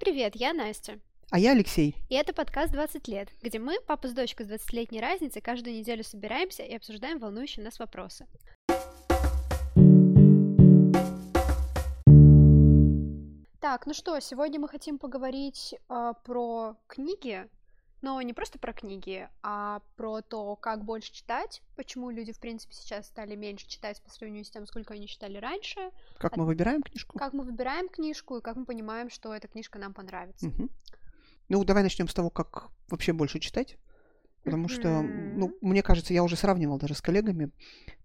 привет, я Настя. А я Алексей. И это подкаст «20 лет», где мы, папа с дочкой с 20-летней разницей, каждую неделю собираемся и обсуждаем волнующие нас вопросы. Так, ну что, сегодня мы хотим поговорить э, про книги, но не просто про книги, а про то, как больше читать, почему люди, в принципе, сейчас стали меньше читать по сравнению с тем, сколько они читали раньше. Как мы выбираем книжку? Как мы выбираем книжку и как мы понимаем, что эта книжка нам понравится. Угу. Ну, давай начнем с того, как вообще больше читать. Потому что, ну, мне кажется, я уже сравнивал даже с коллегами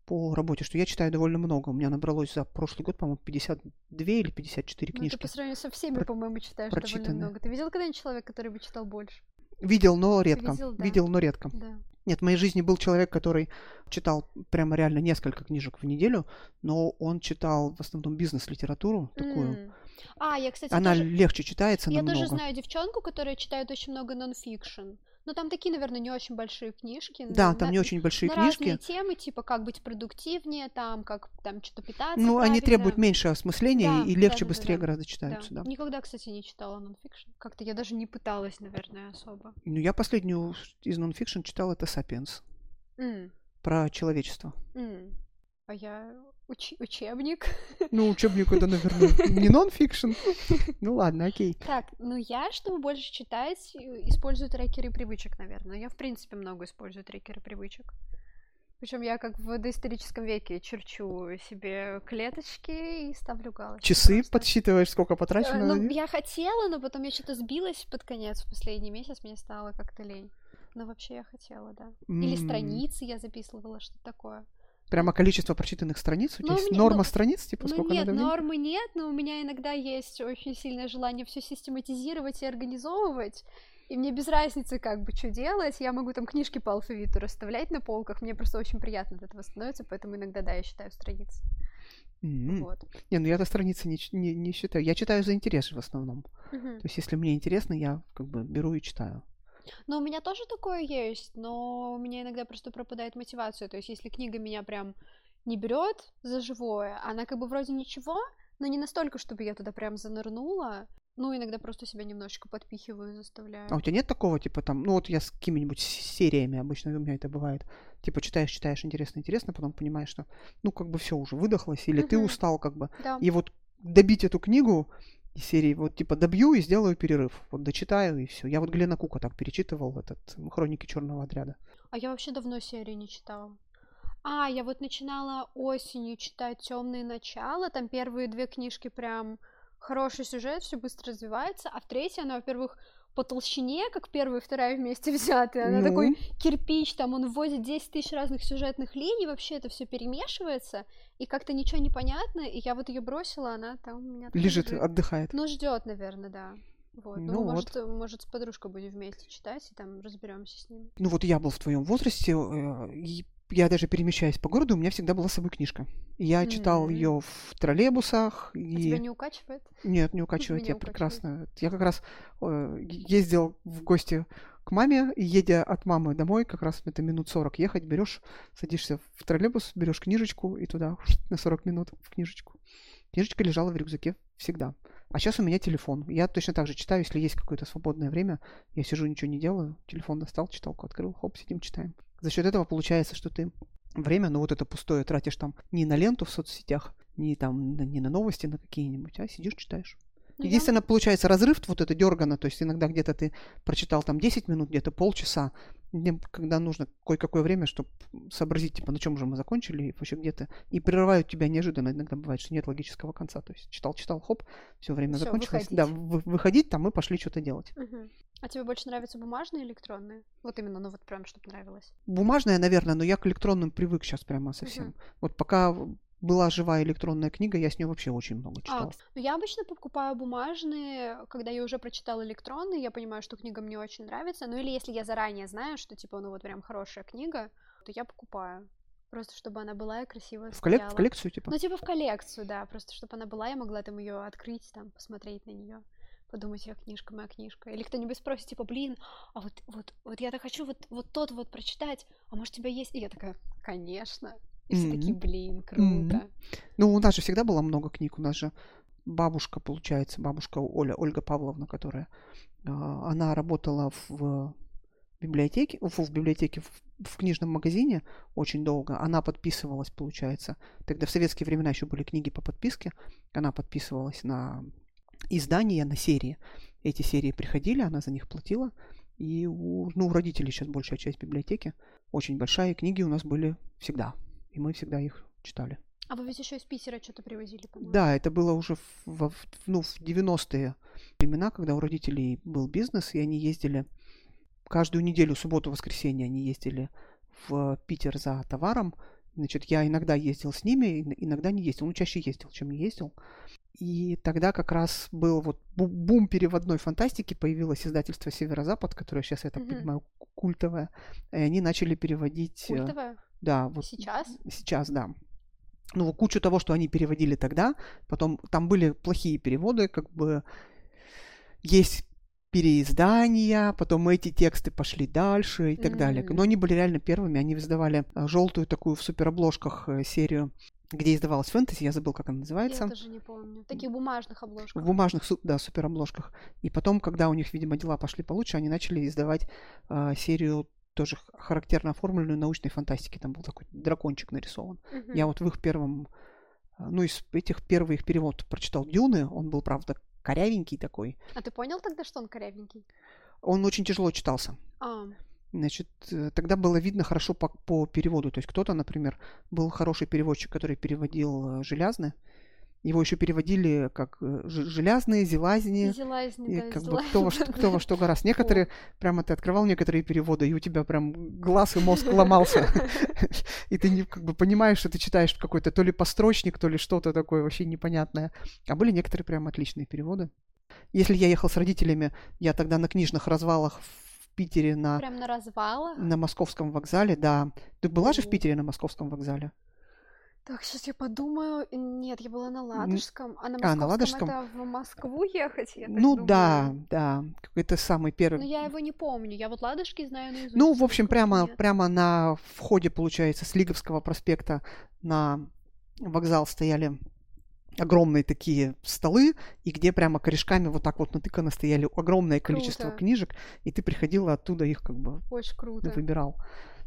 по работе, что я читаю довольно много. У меня набралось за прошлый год, по-моему, 52 или 54 Ну, книжки. ты по сравнению со всеми, Про- по-моему, читаешь довольно много. Ты видел когда-нибудь человека, который бы читал больше? Видел, но редко. Видел, да. Видел, но редко. Да. Нет, в моей жизни был человек, который читал прямо реально несколько книжек в неделю, но он читал в основном бизнес-литературу такую. М. А, я, кстати, Она тоже... легче читается Я намного. тоже знаю девчонку, которая читает очень много нон-фикшн. Но там такие, наверное, не очень большие книжки. Да, на- там не очень большие на книжки. разные темы, типа как быть продуктивнее, там, как там что-то питаться Ну, они правильно. требуют меньше осмысления Да, и легче, да-да-да-да. быстрее гораздо Да. читаются, да. Никогда, кстати, не читала нон-фикшн. Как-то я даже не пыталась, наверное, особо. Ну, я последнюю из нонфикшн читал это «Сапиенс» М, про человечество. м. А я уч- учебник. Ну, учебник это, наверное, не нонфикшн. Ну ладно, окей. Так, ну я, чтобы больше читать, использую трекеры привычек, наверное. Я, в принципе, много использую трекеры привычек. Причем я как в доисторическом веке черчу себе клеточки и ставлю галочки. Часы просто. подсчитываешь, сколько Э, потрачено? Ну, я хотела, но потом я что-то сбилась под конец. В последний месяц мне стало как-то лень. Но вообще я хотела, да. Или страницы я записывала, что такое. Прямо количество прочитанных страниц? У тебя Ну, есть мне- норма ну, страниц, типа, Ну сколько нет, надо день? нормы нет, но у меня иногда есть очень сильное желание все систематизировать и организовывать. И мне без разницы, как бы, что делать. Я могу там книжки по алфавиту расставлять на полках. Мне просто очень приятно от этого становится, поэтому иногда, да, я считаю страницы. М. Вот. Не, ну я-то страницы не, не, не считаю. Я читаю за интерес в основном. Мгм. То есть, если мне интересно, я как бы беру и читаю. Но у меня тоже такое есть, но у меня иногда просто пропадает мотивация. То есть, если книга меня прям не берет за живое, она как бы вроде ничего, но не настолько, чтобы я туда прям занырнула. Ну, иногда просто себя немножечко подпихиваю, заставляю. А у тебя нет такого, типа, там, ну вот я с какими-нибудь сериями, обычно у меня это бывает, типа, читаешь, читаешь, интересно, интересно, потом понимаешь, что, ну, как бы все уже выдохлось, или ты Мгм. устал, как бы. Да. И вот добить эту книгу из серии, вот, типа, добью и сделаю перерыв. Вот дочитаю, и все. Я вот Глена Кука так перечитывал, этот «Хроники черного отряда». А я вообще давно серию не читала. А, я вот начинала осенью читать Темные начала. Там первые две книжки прям хороший сюжет, все быстро развивается. А в третьей она, во-первых, по толщине, как первая и вторая вместе взятые. Она Ну. такой кирпич, там он вводит 10 тысяч разных сюжетных линий, вообще это все перемешивается, и как-то ничего не понятно, и я вот ее бросила, она там у меня так Лежит, отдыхает. Ну, ждет, наверное, да. Вот. Ну, Ну может, может, с подружкой будем вместе читать, и там разберемся с ним. Ну вот я был в твоем возрасте, э, и я даже перемещаясь по городу, у меня всегда была с собой книжка. Я читал М. ее в троллейбусах. А И... тебя не укачивает? Нет, не укачивает, Меня я укачивает. прекрасно. Я как раз э, ездил в гости к маме, и едя от мамы домой, как раз это минут 40 ехать, берешь, садишься в троллейбус, берешь книжечку и туда на 40 минут в книжечку. Книжечка лежала в рюкзаке всегда. А сейчас у меня телефон. Я точно так же читаю, если есть какое-то свободное время, я сижу, ничего не делаю, телефон достал, читалку открыл, хоп, сидим, читаем. За счет этого получается, что ты время, ну вот это пустое тратишь там не на ленту в соцсетях, не там, не на новости на какие-нибудь, а сидишь, читаешь. Ну, Единственное, получается разрыв вот это дергано, то есть иногда где-то ты прочитал там 10 минут, где-то полчаса, когда нужно кое-какое время, чтобы сообразить, типа, на чем же мы закончили, и вообще где-то, и прерывают тебя неожиданно, иногда бывает, что нет логического конца, то есть читал-читал, хоп, все время Всё, закончилось, выходить. да, вы- выходить там, мы пошли что-то делать. Мгм. А тебе больше нравятся бумажные или электронные? Вот именно, ну вот прям, чтобы нравилось. Бумажная, наверное, но я к электронным привык сейчас прямо совсем. Мгм. Вот пока была живая электронная книга, я с нее вообще очень много А, читал. кс- ну я обычно покупаю бумажные, когда я уже прочитала электронные, я понимаю, что книга мне очень нравится. Ну или если я заранее знаю, что типа, ну вот прям хорошая книга, то я покупаю. Просто чтобы она была и красиво В, коллек- в коллекцию, типа? Ну, типа в коллекцию, да, просто чтобы она была, я могла там ее открыть, там, посмотреть на нее, подумать, я книжка, моя книжка. Или кто-нибудь спросит, типа, блин, а вот, вот, вот я так хочу вот, вот тот вот прочитать, а может у тебя есть? И я такая, конечно. И все такие, блин, круто. Ну, у нас же всегда было много книг, у нас же бабушка, получается, бабушка Оля, Ольга Павловна, которая, а, она работала в библиотеке, фу, в библиотеке, в, в книжном магазине очень долго. Она подписывалась, получается. Тогда в советские времена еще были книги по подписке. Она подписывалась на издания, на серии. Эти серии приходили, она за них платила. И у, ну, у родителей сейчас большая часть библиотеки. Очень большая, и книги у нас были всегда. И мы всегда их читали. А вы ведь еще из Питера что-то привозили, по-моему. Да, это было уже в, в, ну, в 90-е времена, когда у родителей был бизнес, и они ездили каждую неделю, субботу-воскресенье они ездили в Питер за товаром. Значит, я иногда ездил с ними, иногда не ездил. Ну, чаще ездил, чем не ездил. И тогда как раз был вот бум переводной фантастики, появилось издательство «Северо-Запад», которое сейчас, я так mm-hmm. понимаю, культовое. И они начали переводить... Э, культовое? Да. Вот, сейчас? Сейчас, да. Ну, кучу того, что они переводили тогда. Потом там были плохие переводы, как бы есть переиздания, потом эти тексты пошли дальше и так mm-hmm. далее. Но они были реально первыми, они издавали э, желтую такую в суперобложках э, серию где издавалась фэнтези, я забыл, как она называется. Я даже не помню. В таких бумажных обложках. В бумажных, да, суперобложках. И потом, когда у них, видимо, дела пошли получше, они начали издавать э, серию тоже характерно оформленную научной фантастики. Там был такой дракончик нарисован. Угу. Я вот в их первом, ну, из этих первых перевод прочитал Дюны. Он был, правда, корявенький такой. А ты понял тогда, что он корявенький? Он очень тяжело читался. А. Значит, э, тогда было видно хорошо по, по переводу. То есть кто-то, например, был хороший переводчик, который переводил э, железно, его еще переводили как э, железные, зелазни. Зелазни, да, как бы кто во, что, кто во что гораздо. Некоторые, прямо ты открывал некоторые переводы, и у тебя прям глаз и мозг ломался. И ты не, как бы понимаешь, что ты читаешь какой-то то ли построчник, то ли что-то такое вообще непонятное. А были некоторые прям отличные переводы. Если я ехал с родителями, я тогда на книжных развалах в Питере на... Прям на развалах? На московском вокзале, да. Ты была же в Питере на московском вокзале? Так, сейчас я подумаю. Нет, я была на Ладожском. А на Московском, а, на Ладожском? это в Москву ехать, я Ну думаю. да, да. Это самый первый. Но я его не помню. Я вот Ладожки знаю наизусть. Ну, в общем, прямо, прямо на входе, получается, с Лиговского проспекта на вокзал стояли огромные такие столы, и где прямо корешками вот так вот натыкано стояли огромное количество круто. книжек, и ты приходила оттуда их как бы Очень круто. выбирал.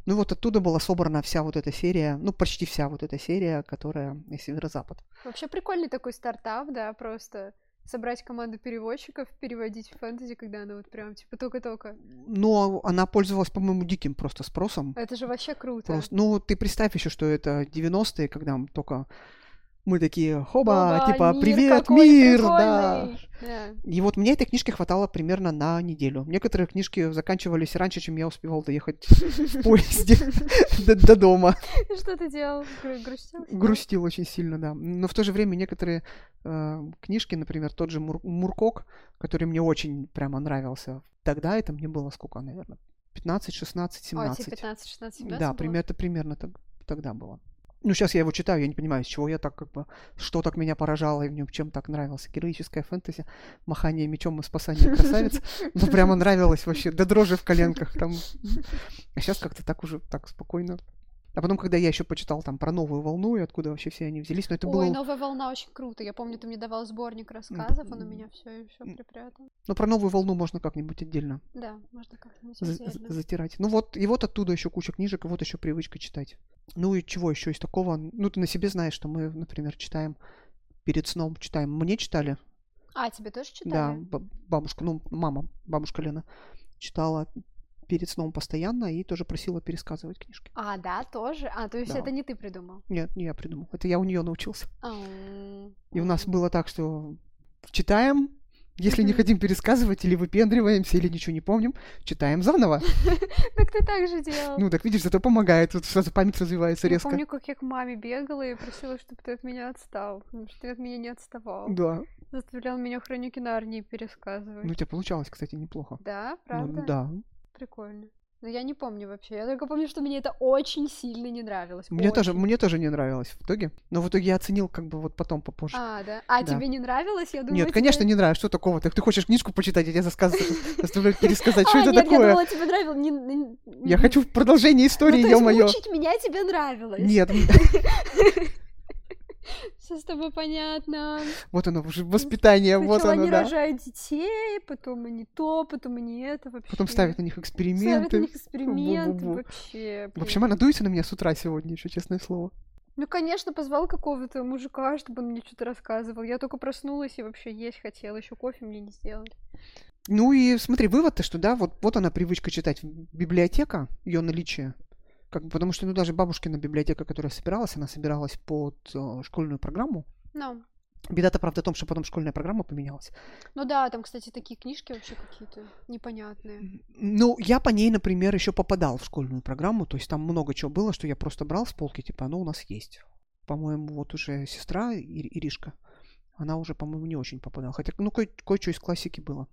Ну вот оттуда была собрана вся вот эта серия, ну почти вся вот эта серия, которая Северо-Запад. Вообще прикольный такой стартап, да, просто собрать команду переводчиков, переводить фэнтези, когда она вот прям типа только-только. Но она пользовалась, по-моему, диким просто спросом. Это же вообще круто. Просто, ну, ты представь еще, что это 90-е, когда только мы такие, хоба, Оба, типа, мир привет, мир, да. да. И вот мне этой книжки хватало примерно на неделю. Некоторые книжки заканчивались раньше, чем я успевал доехать в поезде до дома. Что ты делал? Грустил? Грустил очень сильно, да. Но в то же время некоторые э, книжки, например, тот же Муркок, который мне очень прямо нравился, тогда это мне было сколько, наверное, 15, 16, 17. О, 15, 16, 17 Да, примерно, это примерно тогда было. Ну, сейчас я его читаю, я не понимаю, с чего я так как бы, что так меня поражало и в нем чем так нравился. Героическая фэнтези, махание мечом и спасание красавиц. Ну, прямо нравилось вообще, до дрожи в коленках там. А сейчас как-то так уже, так спокойно. А потом, когда я еще почитал там про новую волну и откуда вообще все они взялись, но это Ой, было... новая волна очень круто. Я помню, ты мне давал сборник рассказов, он у меня все еще припрятан. Ну, про новую волну можно как-нибудь отдельно. Да, можно как-нибудь отдельно. Затирать. Ну вот, и вот оттуда еще куча книжек, и вот еще привычка читать. Ну и чего еще из такого? Ну, ты на себе знаешь, что мы, например, читаем перед сном, читаем. Мне читали. А, тебе тоже читали? Да, бабушка, ну, мама, бабушка Лена читала перед сном постоянно и тоже просила пересказывать книжки. А, да, тоже? А, то есть да. это не ты придумал? Нет, не я придумал. Это я у нее научился. И у нас было так, что читаем, если не хотим пересказывать, или выпендриваемся, или ничего не помним, читаем заново. Так ты так же делал. Ну, так видишь, это помогает, вот сразу память развивается резко. Я помню, как я к маме бегала и просила, чтобы ты от меня отстал, потому что ты от меня не отставал. Да. Заставлял меня хроники Нарнии пересказывать. Ну, у тебя получалось, кстати, неплохо. Да, правда? Ну, да. Прикольно. Но я не помню вообще. Я только помню, что мне это очень сильно не нравилось. Мне тоже, мне тоже не нравилось в итоге. Но в итоге я оценил как бы вот потом попозже. А, да? А да. тебе не нравилось? Я думаю, Нет, тебе... конечно, не нравилось. Что такого? Так ты хочешь книжку почитать, я тебе заставляю пересказать, что а, это такое? я думала, тебе нравилось. Я хочу продолжение истории, ну, ё-моё. мучить меня тебе нравилось. Нет. Все с тобой понятно. Вот оно, уже воспитание, вот Сначала оно, они да. рожают детей, потом они то, потом они это вообще. Потом ставят на них Ставят на эксперименты. них эксперименты Бу-бу-бу. вообще. В общем, блин. она дуется на меня с утра сегодня, еще честное слово. Ну, конечно, позвал какого-то мужика, чтобы он мне что-то рассказывал. Я только проснулась и вообще есть хотела. Еще кофе мне не сделали. Ну и смотри, вывод-то, что да, вот, вот она привычка читать. Библиотека, ее наличие. Как, бы, потому что ну, даже бабушкина библиотека, которая собиралась, она собиралась под э, школьную программу. Ну, Беда-то, правда, в том, что потом школьная программа поменялась. ну да, там, кстати, такие книжки вообще какие-то непонятные. Ну, я по ней, например, еще попадал в школьную программу, то есть там много чего было, что я просто брал с полки, типа, оно у нас есть. По-моему, вот уже сестра Ир- Иришка, она уже, по-моему, не очень попадала. Хотя, ну, кое- кое-что из классики было.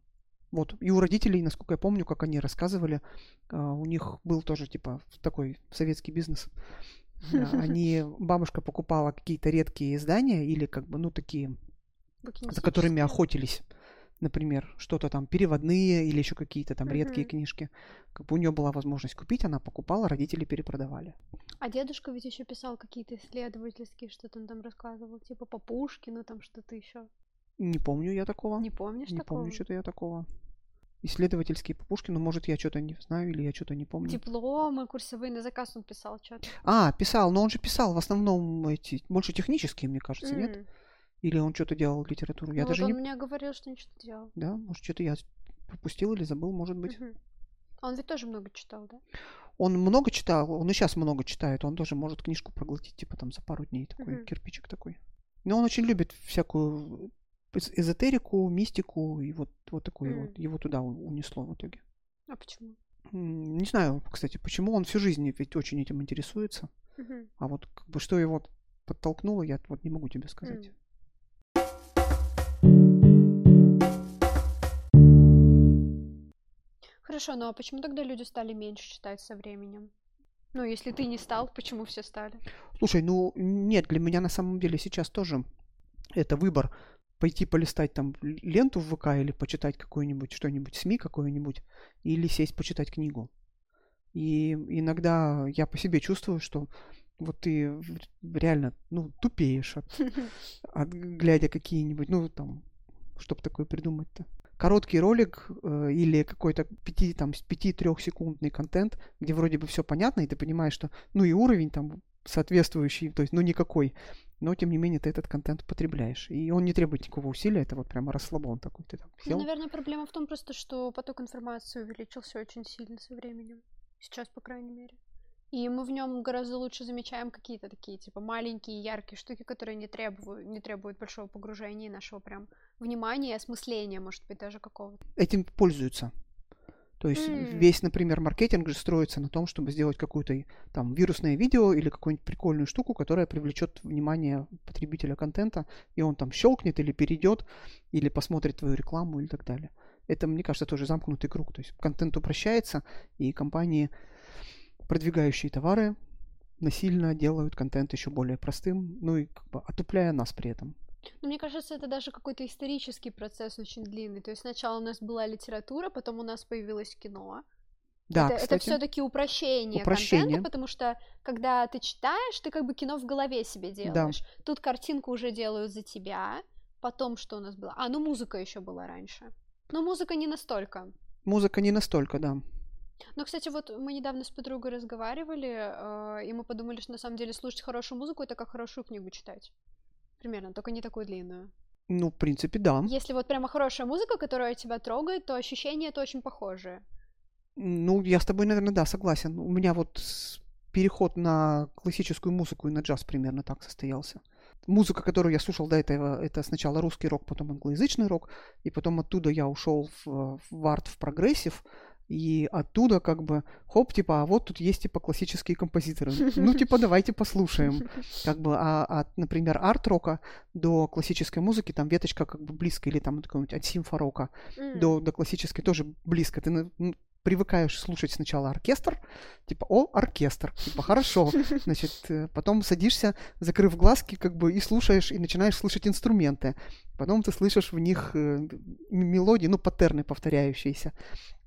Вот. И у родителей, насколько я помню, как они рассказывали, а, у них был тоже, типа, такой советский бизнес. Да, Они, бабушка покупала какие-то редкие издания или, как бы, ну, такие за которыми охотились. Например, что-то там переводные или еще какие-то там редкие Мгм. книжки. Как бы у нее была возможность купить, она покупала, родители перепродавали. А дедушка ведь еще писал какие-то исследовательские, что-то он там рассказывал, типа по Пушкину, там что-то еще. Не помню я такого. Не помнишь Не такого? помню что-то я такого. Исследовательские по Пушкину, может, я что-то не знаю или я что-то не помню. Дипломы, курсовые на заказ он писал что-то. А, писал, но он же писал в основном эти, больше технические, мне кажется, нет? Или он что-то делал литературу? Я ну, даже вот не... он мне говорил, что ничего не делал. Да, может, что-то я пропустил или забыл, может быть. А Он ведь тоже много читал, да? Он много читал, он и сейчас много читает, он тоже может книжку проглотить, типа там за пару дней такой, Мгм. кирпичик такой. Но он очень любит всякую эзотерику, мистику, и вот, вот такое М. вот, его туда унесло в итоге. А почему? Не знаю, кстати, почему он всю жизнь ведь очень этим интересуется, Мгм. а вот как бы что его подтолкнуло, я вот не могу тебе сказать. М. Хорошо, ну а почему тогда люди стали меньше читать со временем? Ну, если ты не стал, почему все стали? Слушай, ну нет, для меня на самом деле сейчас тоже это выбор пойти полистать там ленту в ВК или почитать какое-нибудь что-нибудь СМИ какое-нибудь или сесть почитать книгу. И иногда я по себе чувствую, что вот ты реально, ну, тупеешь от, от глядя какие-нибудь, ну, там, чтобы такое придумать-то. Короткий ролик э, или какой-то пяти, там, с пяти-трехсекундный контент, где вроде бы все понятно, и ты понимаешь, что, ну, и уровень там соответствующий, то есть, ну, никакой, но, тем не менее, ты этот контент потребляешь. И он не требует никакого усилия, это вот прямо расслабон такой, ты там Ну, сел. наверное, проблема в том просто, что поток информации увеличился очень сильно со временем. Сейчас, по крайней мере. И мы в нем гораздо лучше замечаем какие-то такие, типа, маленькие, яркие штуки, которые не требуют, не требуют большого погружения и нашего прям внимания и осмысления, может быть, даже какого-то. этим пользуются. То есть М. весь, например, маркетинг же строится на том, чтобы сделать какое-то там вирусное видео или какую-нибудь прикольную штуку, которая привлечет внимание потребителя контента, и он там щелкнет или перейдет, или посмотрит твою рекламу и так далее. Это, мне кажется, тоже замкнутый круг. То есть контент упрощается, и компании, продвигающие товары, насильно делают контент еще более простым, ну и как бы отупляя нас при этом. Но мне кажется, это даже какой-то исторический процесс очень длинный. То есть сначала у нас была литература, потом у нас появилось кино. Да, это, кстати. все-таки упрощение, Упрощение. контента, потому что когда ты читаешь, ты как бы кино в голове себе делаешь. Тут картинку уже делают за тебя. Потом что у нас было? А, ну музыка еще была раньше. Но музыка не настолько. Музыка не настолько, да. Но, кстати, вот мы недавно с подругой разговаривали, э, и мы подумали, что на самом деле слушать хорошую музыку это как хорошую книгу читать. Примерно, только не такую длинную. Ну, в принципе, да. Если вот прямо хорошая музыка, которая тебя трогает, то ощущения это очень похожие. Ну, я с тобой, наверное, да, согласен. У меня вот переход на классическую музыку и на джаз примерно так состоялся. Музыка, которую я слушал до этого, это сначала русский рок, потом англоязычный рок, и потом оттуда я ушел в, в арт, в прогрессив, и оттуда как бы, хоп, типа, а вот тут есть типа классические композиторы. Ну, типа, давайте послушаем. Как бы, а от, например, арт-рока до классической музыки там веточка как бы близко, или там от симфорока М. до, до классической тоже близко. Ты м, привыкаешь слушать сначала оркестр, типа, о, оркестр, типа, хорошо, значит, э, потом садишься, закрыв глазки, как бы, и слушаешь, и начинаешь слышать инструменты, потом ты слышишь в них э, мелодии, ну, паттерны повторяющиеся,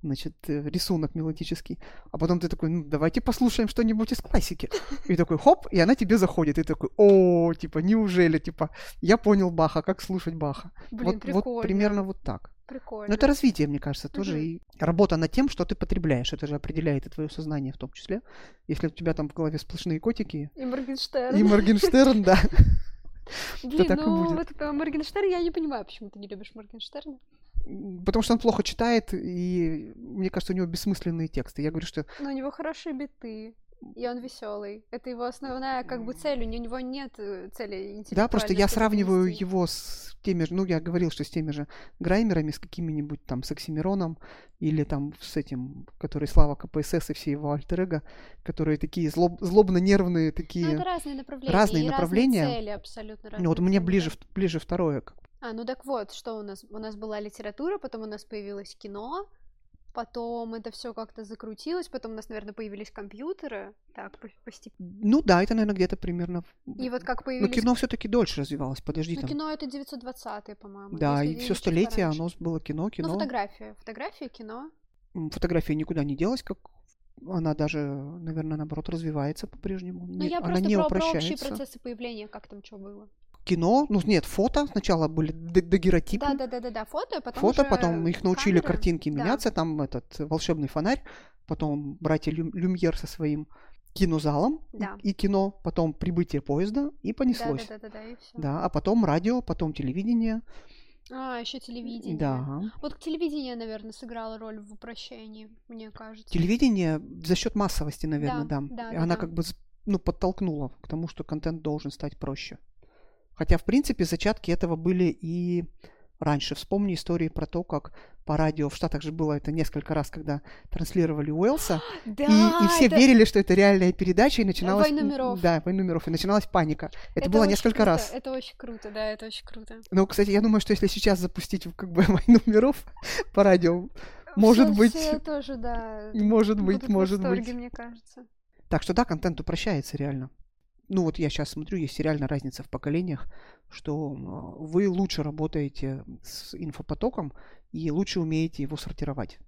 значит, э, рисунок мелодический, а потом ты такой, ну, давайте послушаем что-нибудь из классики, и такой, хоп, и она тебе заходит, и ты такой, о, типа, неужели, типа, я понял Баха, как слушать Баха. Блин, вот, вот прикольно. примерно вот так. Прикольно. Но это развитие, мне кажется, тоже Мгм. и работа над тем, что ты потребляешь. Это же определяет и твое сознание в том числе. Если у тебя там в голове сплошные котики И Моргенштерн. и Моргенштерн, да. Блин, так и ну будет. вот э, Моргенштерн, я не понимаю, почему ты не любишь Моргенштерна. Потому что он плохо читает, и мне кажется, у него бессмысленные тексты. Я говорю, что Но у него хорошие биты. И он веселый. Это его основная как бы цель. У него нет э, цели. Да, просто я сравниваю донести. его с теми же, ну, я говорил, что с теми же Граймерами, с какими-нибудь там, с Оксимироном, или там с этим, который Слава КПСС и все его альтер которые такие злоб- злобно-нервные, Ну, такие... это разные направления. разные и направления. Разные цели абсолютно разные. Ну, вот мне ближе, ближе второе. А, ну так вот, что у нас? У нас была литература, потом у нас появилось кино, потом это все как-то закрутилось, потом у нас, наверное, появились компьютеры. Так, по- постепенно. Ну да, это, наверное, где-то примерно... И вот как Но появились... кино все-таки дольше развивалось, подожди Ну, там. кино это 920-е, по-моему. Да, и все столетие пораньше. оно было кино, кино. Ну, фотография. Фотография, кино. Фотография никуда не делась, как она даже, наверное, наоборот, развивается по-прежнему. Ну, я она просто не про, про общие процессы появления, как там что было. Кино, ну нет, фото сначала были дагеротипы. Да, да, да, да, да, фото, потом фото, потом их научили камеры. картинки Да. меняться, там этот волшебный фонарь, потом братья Лю- Люмьер со своим кинозалом и- Да. и, кино, потом прибытие поезда и Да, понеслось. да, да, да, да, и все. Да, а потом радио, потом телевидение. А, еще телевидение. Да. Вот телевидение, наверное, сыграло роль в упрощении, мне кажется. Телевидение за счет массовости, наверное, Да, да. да, да, Она да. как бы ну, подтолкнула к тому, что контент должен стать проще. Хотя, в принципе, зачатки этого были и раньше. Вспомни истории про то, как по радио в Штатах же было это несколько раз, когда транслировали Уэлса, Да, и, и все это- верили, что это реальная передача, и начиналась... «Войну миров». Да, «Войну миров», и начиналась паника. Это, было очень несколько круто, раз. Это очень круто, да, это очень круто. Но, кстати, я думаю, что если сейчас запустить как бы «Войну миров» по радио, может быть, тоже, да. может быть, может быть. мне кажется. Так что да, контент упрощается реально. Ну вот я сейчас смотрю, есть реально разница в поколениях, что м, вы лучше работаете с инфопотоком и лучше умеете его сортировать.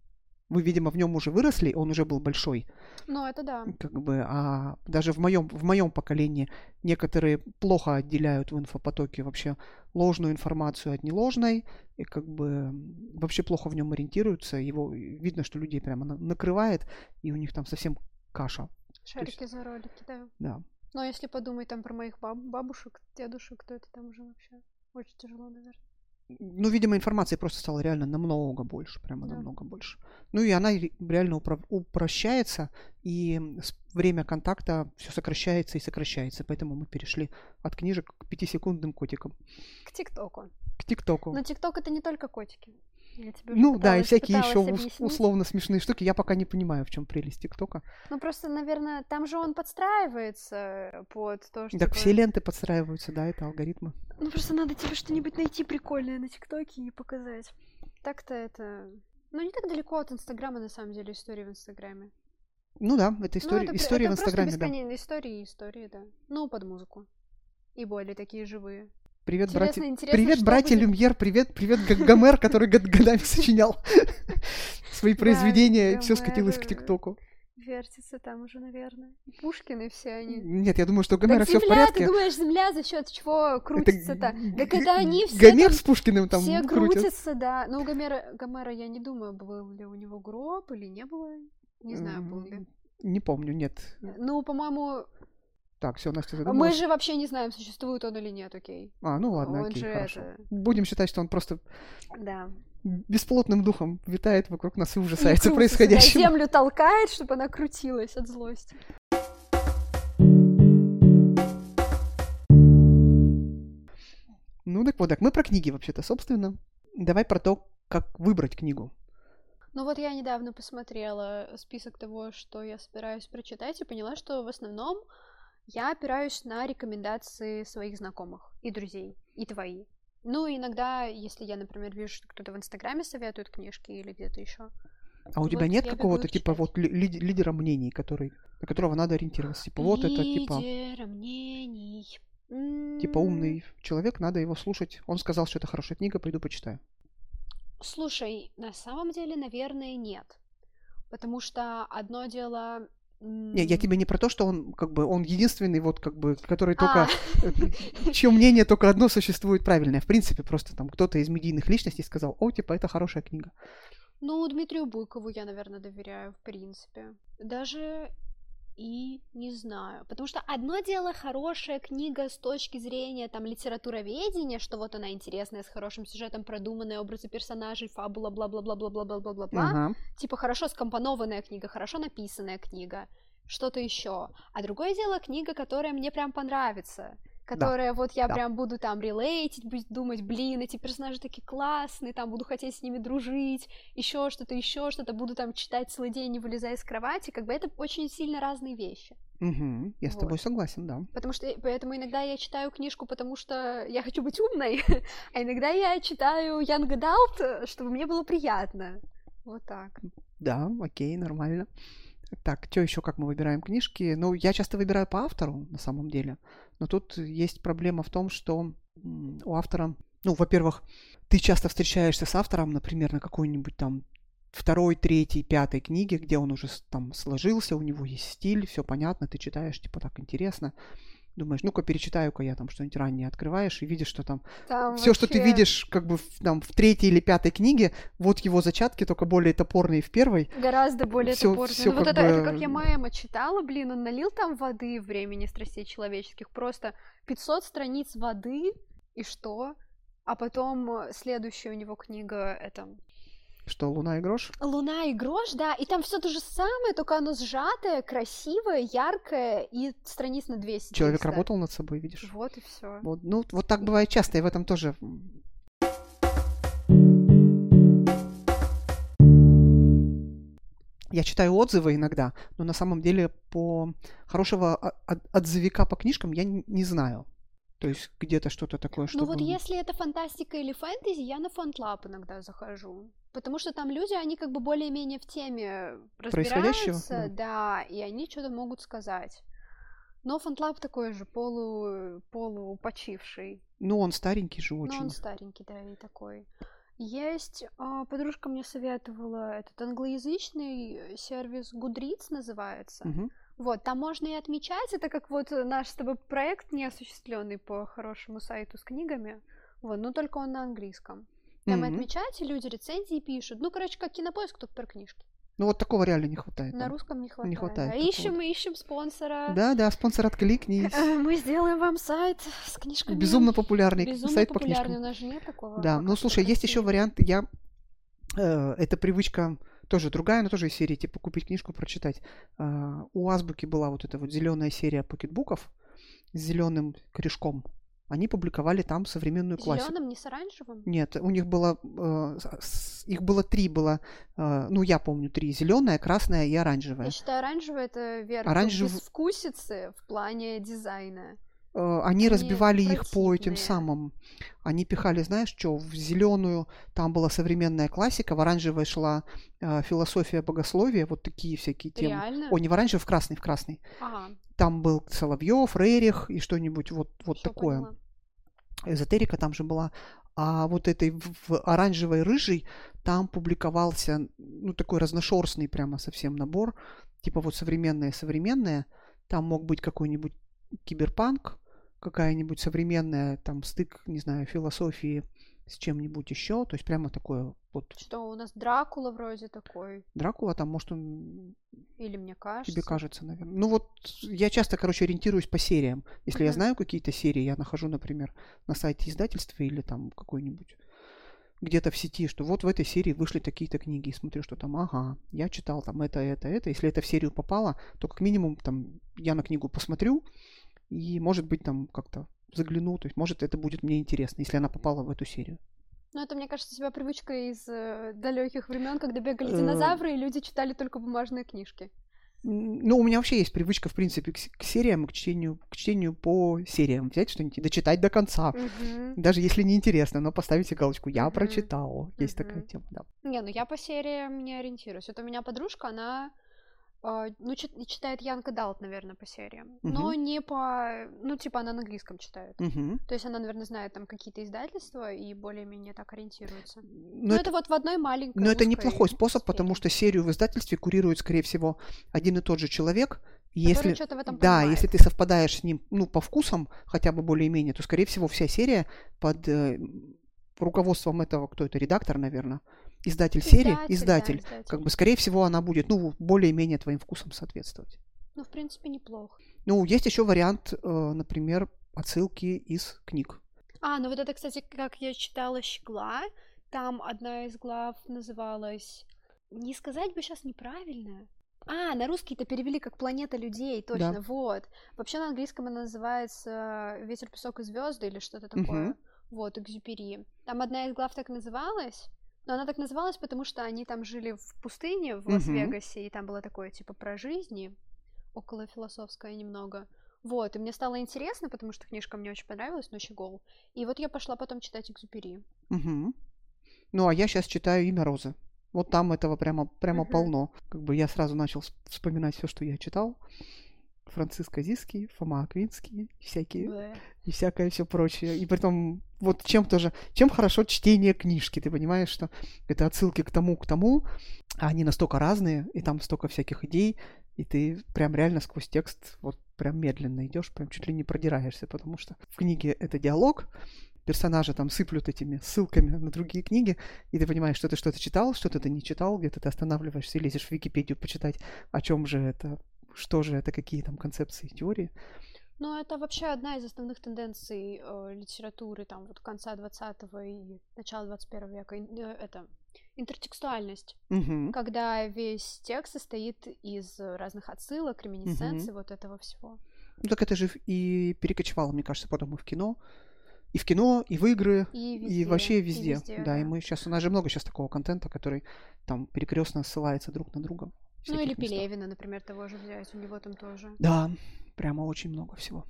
Вы, видимо, в нем уже выросли, он уже был большой, Ну, это да. как бы, а даже в моем в моем поколении некоторые плохо отделяют в инфопотоке вообще ложную информацию от неложной, и как бы вообще плохо в нем ориентируются. Его видно, что людей прямо на- накрывает, и у них там совсем каша. Шарики за ролики, да. Да. Но если подумать там про моих баб- бабушек, дедушек, то это там уже вообще очень тяжело, наверное. Ну, видимо, информации просто стало реально намного больше, прямо Да. намного больше. Ну и она ре- реально упро- упрощается, и время контакта все сокращается и сокращается, поэтому мы перешли от книжек к пятисекундным котикам, К ТикТоку. к ТикТоку. Но ТикТок это не только котики. Я тебе Ну да, и всякие еще объяснить. условно смешные штуки. Я пока не понимаю, в чем прелесть ТикТока. Ну просто, наверное, там же он подстраивается под то, что... Так все ленты подстраиваются, да, это алгоритмы. Ну просто надо тебе что-нибудь найти прикольное на ТикТоке и показать. Так-то это... Ну не так далеко от Инстаграма, на самом деле, истории в Инстаграме. Ну да, это Ну, история, это, пр- история это в Инстаграме, просто да. истории и истории, да. Ну, под музыку. И более такие живые. Привет, братья. Привет, братья будет- Люмьер, привет, привет, Гомер, который год- годами сочинял свои произведения, все скатилось к Гомер, ТикТоку. Вертится там уже, наверное. Пушкин и все они. Нет, я думаю, что у Гомера все в земля, порядке. ты думаешь, земля за счет чего Это крутится-то? Г- Так это они все Гомер там- с Пушкиным там все крутят. крутятся, да. Но у Гомера, Гомера, я не думаю, был ли у него гроб или не было. Не знаю, был ли. Не помню, нет. Ну, по-моему, Так, все, Настя мы задумалась. же вообще не знаем, существует он или нет, окей. А, ну ладно, он окей, же хорошо. это- Будем считать, что он просто Да. бесплотным духом витает вокруг нас и И ужасается да, происходящим. землю толкает, чтобы она крутилась от злости. Ну так вот, так мы про книги вообще-то, собственно. Давай про то, как выбрать книгу. Ну вот я недавно посмотрела список того, что я собираюсь прочитать, и поняла, что в основном я опираюсь на рекомендации своих знакомых и друзей, и твои. Ну, иногда, если я, например, вижу, что кто-то в Инстаграме советует книжки или где-то еще, А у тебя Вот нет какого-то типа вот ли- лид- лидера мнений, который, на которого надо ориентироваться? Типа вот это типа, Лидера мнений. типа умный человек, надо его слушать. Он сказал, что это хорошая книга, пойду почитаю. Слушай, на самом деле, наверное, нет. Потому что одно дело... Не, я тебе не про то, что он как бы он единственный вот как бы, который А, только э, чье мнение только одно существует правильное. В принципе, просто там кто-то из медийных личностей сказал, о, типа, это хорошая книга. ну, Дмитрию Буйкову я, наверное, доверяю, в принципе. Даже и не знаю. Потому что одно дело хорошая книга с точки зрения там литературоведения, что вот она интересная, с хорошим сюжетом, продуманные образы персонажей, фабула, бла-бла-бла-бла-бла-бла-бла-бла. Ага. Типа хорошо скомпонованная книга, хорошо написанная книга, что-то еще. А другое дело книга, которая мне прям понравится. Которая вот я да. прям буду там релейтить, буду думать, блин, эти персонажи такие классные, там буду хотеть с ними дружить, еще что-то, еще что-то, буду там читать целый день, не вылезая из кровати, как бы это очень сильно разные вещи. Мгм. Я с Вот. тобой согласен, да. Потому что, поэтому иногда я читаю книжку, потому что я хочу быть умной, а иногда я читаю Young Adult, чтобы мне было приятно. Вот так. Да, окей, нормально. Так, что еще, как мы выбираем книжки? Ну, я часто выбираю по автору, на самом деле. Но тут есть проблема в том, что у автора, ну, во-первых, ты часто встречаешься с автором, например, на какой-нибудь там второй, третьей, пятой книге, где он уже там сложился, у него есть стиль, все понятно, ты читаешь, типа, так интересно. Думаешь, ну-ка, перечитаю-ка я там что-нибудь ранее открываешь и видишь, что там Там все, что ты вообще видишь, как бы там, в третьей или пятой книге, вот его зачатки, только более топорные в первой. Гораздо более Всё- топорно. всё Ну, вот это, это бы- как я Майама читала, блин, он налил там воды времени страстей человеческих, просто 500 страниц воды, и что? А потом э, следующая у него книга, это Что, Луна и грош? Луна и грош, да, и там все то же самое, только оно сжатое, красивое, яркое, и страниц на 200. Человек 300. работал над собой, видишь? Вот и все. Вот, ну, вот так бывает часто, и в этом тоже... Я читаю отзывы иногда, но на самом деле по хорошего отзовика по книжкам я не знаю. То есть где-то что-то такое, что... Ну вот если это фантастика или фэнтези, я на фантлаб иногда захожу. Потому что там люди, они как бы более-менее в теме разбираются, да, и они что-то могут сказать. Но фантлаб такой же, полу, полупочивший. Ну, он старенький же очень. он старенький, да, и такой. Есть, а, подружка мне советовала этот англоязычный сервис Goodreads называется. Мгм. Вот, там можно и отмечать, это как вот наш с тобой проект неосуществленный по хорошему сайту с книгами. Вот, но только он на английском. Там и отмечать, и люди рецензии пишут. Ну, короче, как кинопоиск, только про книжки. Ну, вот такого реально не хватает. На там. русском не хватает. хватает да. такого. Ищем, ищем спонсора. Да, да, спонсор откликнись. Э, Мы сделаем вам сайт с книжками. Безумно популярный Безумно сайт по популярный. книжкам. У нас же нет такого. Да, ну что слушай, есть еще вариант, я... э, эта привычка тоже другая, но тоже из серии, типа купить книжку, прочитать. А, у Азбуки была вот эта вот зеленая серия покетбуков с зеленым корешком. Они публиковали там современную классику. Зеленым, не с оранжевым? Нет, у них было, э, с- их было три, было, э, ну я помню три, зеленая, красная и оранжевая. Я считаю, оранжевый это верх Оранжев- безвкусицы в плане дизайна. Э, они разбивали их по этим самым. Они пихали, знаешь, что в зеленую там была современная классика, в оранжевой шла э, философия богословия, вот такие всякие темы. Реально? О, не в оранжевый, в красный, в красный. Ага, Там был Соловьев, Рерих и что-нибудь вот, вот всё такое. поняла. Эзотерика там же была. А вот этой в, оранжевой рыжий там публиковался, ну, такой разношерстный прямо совсем набор. Типа вот современное-современное. Там мог быть какой-нибудь киберпанк, какая-нибудь современная, там, стык, не знаю, философии с чем-нибудь еще. То есть прямо такое вот Что у нас Дракула вроде такой? Дракула, там, может, он Или мне кажется? тебе кажется, наверное. Ну вот я часто, короче, ориентируюсь по сериям. Если я знаю какие-то серии, я нахожу, например, на сайте издательства или там какой-нибудь где-то в сети, что вот в этой серии вышли такие-то книги, и смотрю, что там, ага, я читал там это, это, это. Если это в серию попало, то как минимум там я на книгу посмотрю и, может быть, там как-то загляну, то есть, может, это будет мне интересно, если она попала в эту серию. Ну, это, мне кажется, у тебя привычка из далеких времен, когда бегали Э. динозавры, и люди читали только бумажные книжки. Ну, у меня вообще есть привычка, в принципе, к, к сериям, к чтению, к чтению по сериям. Взять что-нибудь и дочитать до конца. Даже если не интересно, но поставите галочку «Я прочитал». Есть такая тема, да. Не, ну я по сериям не ориентируюсь. Вот у меня подружка, она ну, чит- читает Янка Далт, наверное, по сериям. Но не по... Ну, типа, она на английском читает. Мгм. То есть она, наверное, знает там какие-то издательства и более-менее так ориентируется. Но Ну, это, это вот в одной маленькой но это неплохой способ, потому сфере, что серию в издательстве курирует, скорее всего, один и тот же человек. Если, что-то в этом да, понимает. если ты совпадаешь с ним, ну, по вкусам, хотя бы более-менее, то, скорее всего, вся серия под э, руководством этого, кто это, редактор, наверное, издатель серии, Издатель, да, издатель, как бы, скорее всего, она будет, ну, более-менее твоим вкусам соответствовать. Ну, в принципе, неплохо. Ну, есть еще вариант, э, например, отсылки из книг. А, ну вот это, кстати, как я читала «Щегла», там одна из глав называлась... Не сказать бы сейчас неправильно. А, на русский это перевели как «Планета людей», точно, Да. вот. Вообще на английском она называется «Ветер, песок и звезды» или что-то такое. Мгм. Вот, «Экзюпери». Там одна из глав так называлась, но она так называлась, потому что они там жили в пустыне в. Лас-Вегасе, и там было такое, типа, про жизни, около философское немного. Вот, и мне стало интересно, потому что книжка мне очень понравилась, «Ночь и гол». И вот я пошла потом читать «Экзюпери». Мгм. Ну, а я сейчас читаю «Имя Розы». Вот там этого прямо, прямо Мгм. полно. Как бы я сразу начал вс- вспоминать все, что я читал. Франциск Азиский, Фома Аквинский, всякие, Бэ. и всякое все прочее. И притом, вот чем тоже, чем хорошо чтение книжки, ты понимаешь, что это отсылки к тому, к тому, а они настолько разные, и там столько всяких идей, и ты прям реально сквозь текст вот прям медленно идешь, прям чуть ли не продираешься, потому что в книге это диалог, персонажи там сыплют этими ссылками на другие книги, и ты понимаешь, что ты что-то читал, что-то ты не читал, где-то ты останавливаешься и лезешь в Википедию почитать, о чем же это, что же это, какие там концепции, теории. Ну, это вообще одна из основных тенденций э, литературы там вот конца 20 и начала 21 века. Э, это интертекстуальность, Мгм. когда весь текст состоит из разных отсылок, реминисценций, вот этого всего. Ну так это же и перекочевало, мне кажется, потом и в кино, и в кино, и в игры, И и везде. вообще и везде. везде, да, и мы сейчас, у нас же много сейчас такого контента, который там перекрестно ссылается друг на друга. Ну или местах. Пелевина, например, того же взять, у него там тоже. Да, прямо очень много всего.